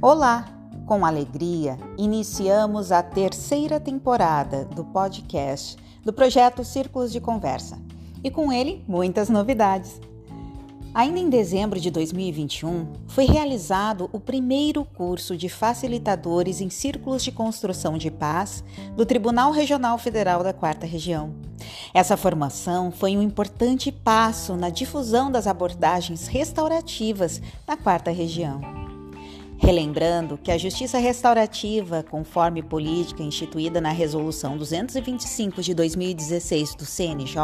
Olá! Com alegria, iniciamos a terceira temporada do podcast do projeto Círculos de Conversa e com ele muitas novidades. Ainda em dezembro de 2021, foi realizado o primeiro curso de facilitadores em círculos de construção de paz do Tribunal Regional Federal da Quarta Região. Essa formação foi um importante passo na difusão das abordagens restaurativas na Quarta Região. Relembrando que a justiça restaurativa, conforme política instituída na Resolução 225 de 2016 do CNJ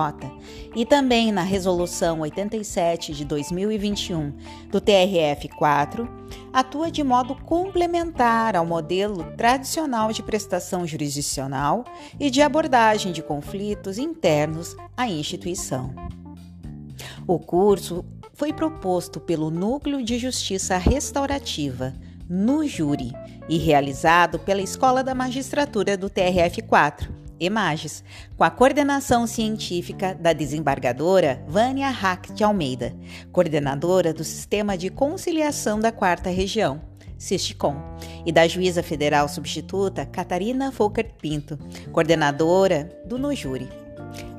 e também na Resolução 87 de 2021 do TRF-4, atua de modo complementar ao modelo tradicional de prestação jurisdicional e de abordagem de conflitos internos à instituição. O curso foi proposto pelo Núcleo de Justiça Restaurativa, no Júri, e realizado pela Escola da Magistratura do TRF4, EMAGES, com a coordenação científica da desembargadora Vânia Hack de Almeida, coordenadora do Sistema de Conciliação da Quarta Região, SISTCOM, e da juíza federal substituta Catarina Volker Pinto, coordenadora do NUJURI.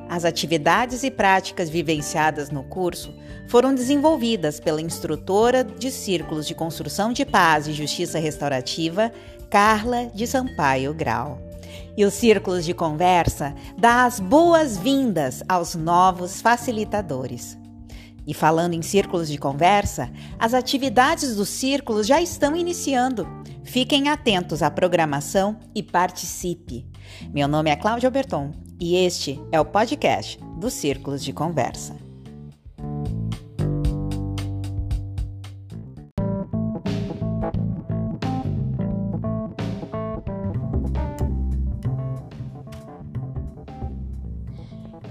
As atividades e práticas vivenciadas no curso foram desenvolvidas pela instrutora de círculos de construção de paz e justiça restaurativa, Carla de Sampaio Grau. E os círculos de conversa dá as boas-vindas aos novos facilitadores. E falando em círculos de conversa, as atividades dos círculos já estão iniciando. Fiquem atentos à programação e participe. Meu nome é Cláudia Berton e este é o podcast dos Círculos de Conversa.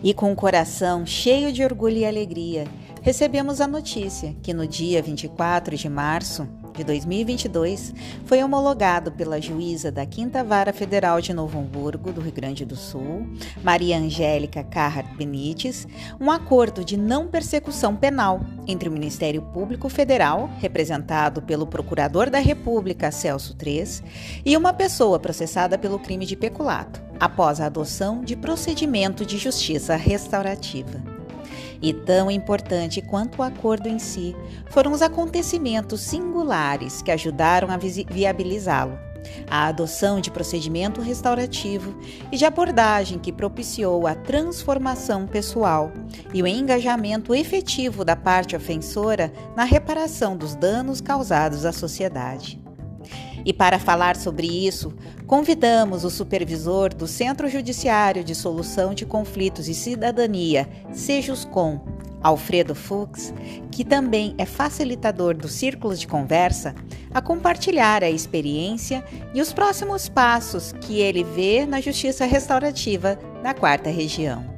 E com o coração cheio de orgulho e alegria, recebemos a notícia que no dia 24 de março de 2022, foi homologado pela juíza da Quinta Vara Federal de Novo Hamburgo, do Rio Grande do Sul, Maria Angélica Carrard Benites, um acordo de não persecução penal entre o Ministério Público Federal, representado pelo Procurador da República Celso III, e uma pessoa processada pelo crime de peculato, após a adoção de procedimento de justiça restaurativa. E tão importante quanto o acordo em si foram os acontecimentos singulares que ajudaram a viabilizá-lo. A adoção de procedimento restaurativo e de abordagem que propiciou a transformação pessoal e o engajamento efetivo da parte ofensora na reparação dos danos causados à sociedade. E para falar sobre isso, convidamos o supervisor do Centro Judiciário de Solução de Conflitos e Cidadania, Sejuscom, Alfredo Fux, que também é facilitador dos círculos de conversa, a compartilhar a experiência e os próximos passos que ele vê na justiça restaurativa na quarta região.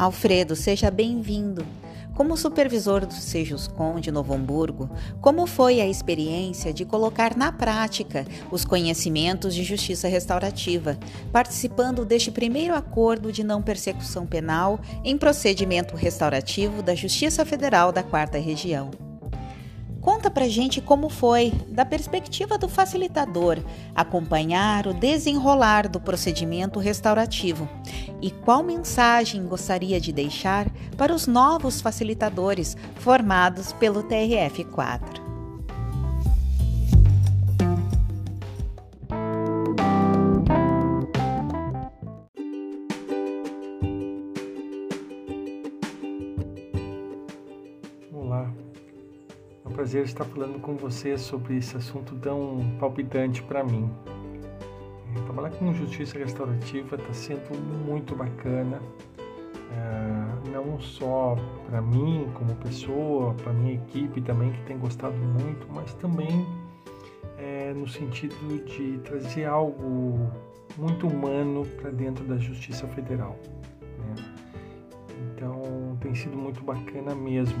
Alfredo, seja bem-vindo. Como supervisor do Sejuscom de Novo Hamburgo, como foi a experiência de colocar na prática os conhecimentos de justiça restaurativa, participando deste primeiro acordo de não persecução penal em procedimento restaurativo da Justiça Federal da Quarta Região? Conta pra gente como foi, da perspectiva do facilitador, acompanhar o desenrolar do procedimento restaurativo e qual mensagem gostaria de deixar para os novos facilitadores formados pelo TRF4. prazer estar falando com você sobre esse assunto tão palpitante para mim. Trabalhar com justiça restaurativa está sendo muito bacana, é, não só para mim como pessoa, para minha equipe também que tem gostado muito, mas também é, no sentido de trazer algo muito humano para dentro da Justiça Federal. Né? Então tem sido muito bacana mesmo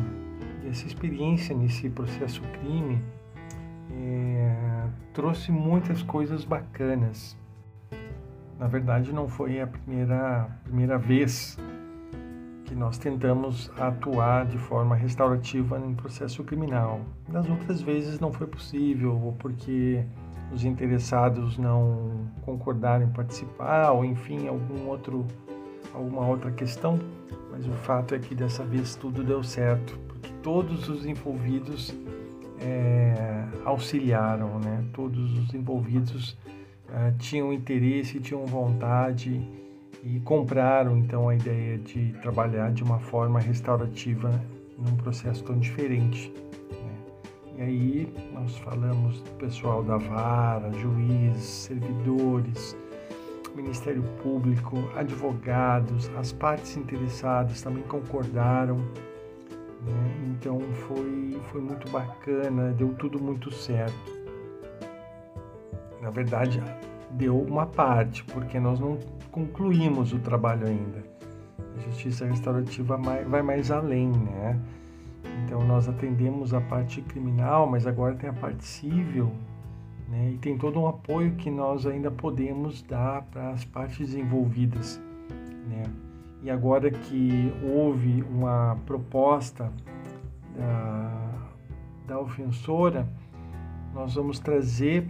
essa experiência nesse processo crime é, trouxe muitas coisas bacanas. Na verdade, não foi a primeira, primeira vez que nós tentamos atuar de forma restaurativa em processo criminal. Das outras vezes não foi possível, ou porque os interessados não concordaram em participar, ou enfim, algum outro, alguma outra questão. Mas o fato é que dessa vez tudo deu certo, porque todos os envolvidos é, auxiliaram, né? Todos os envolvidos é, tinham interesse, tinham vontade e compraram então a ideia de trabalhar de uma forma restaurativa num processo tão diferente. Né? E aí nós falamos do pessoal da vara, juízes, servidores, Ministério Público, advogados, as partes interessadas também concordaram. Né? Então foi, foi muito bacana, deu tudo muito certo. Na verdade, deu uma parte, porque nós não concluímos o trabalho ainda. A justiça restaurativa vai mais além, né? Então nós atendemos a parte criminal, mas agora tem a parte civil, né? E tem todo um apoio que nós ainda podemos dar para as partes envolvidas, né? E agora que houve uma proposta da, da ofensora, nós vamos trazer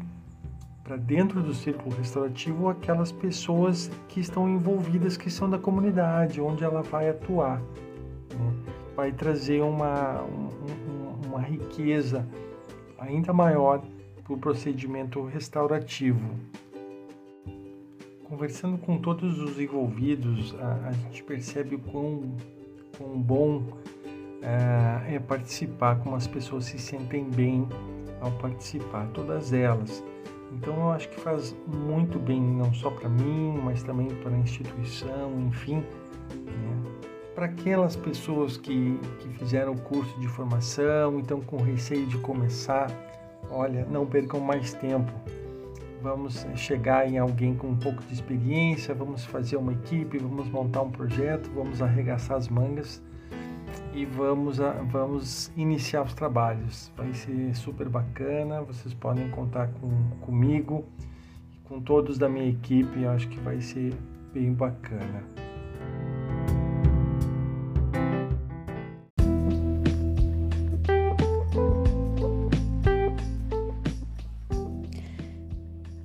para dentro do círculo restaurativo aquelas pessoas que estão envolvidas, que são da comunidade, onde ela vai atuar. Né? Vai trazer uma, um, uma riqueza ainda maior para o procedimento restaurativo. Conversando com todos os envolvidos, a, a gente percebe o quão, quão bom é, é participar, como as pessoas se sentem bem ao participar, todas elas. Então eu acho que faz muito bem, não só para mim, mas também para a instituição, enfim, né? para aquelas pessoas que, que fizeram o curso de formação, então com receio de começar, olha, não percam mais tempo. Vamos chegar em alguém com um pouco de experiência, vamos fazer uma equipe, vamos montar um projeto, vamos arregaçar as mangas e vamos, a, vamos iniciar os trabalhos. Vai ser super bacana, vocês podem contar com, comigo e com todos da minha equipe, acho que vai ser bem bacana.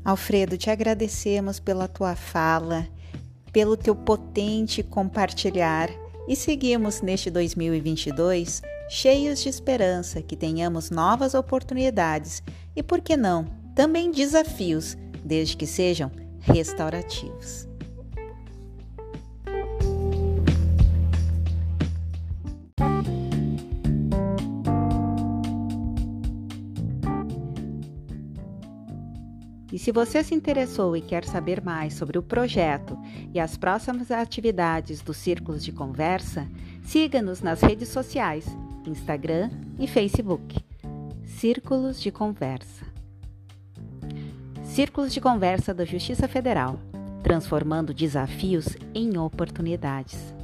Alfredo, te agradecemos pela tua fala, pelo teu potente compartilhar e seguimos neste 2022 cheios de esperança que tenhamos novas oportunidades e, por que não, também desafios, desde que sejam restaurativos. E se você se interessou e quer saber mais sobre o projeto e as próximas atividades dos Círculos de Conversa, siga-nos nas redes sociais, Instagram e Facebook. Círculos de Conversa. Círculos de Conversa da Justiça Federal, transformando desafios em oportunidades.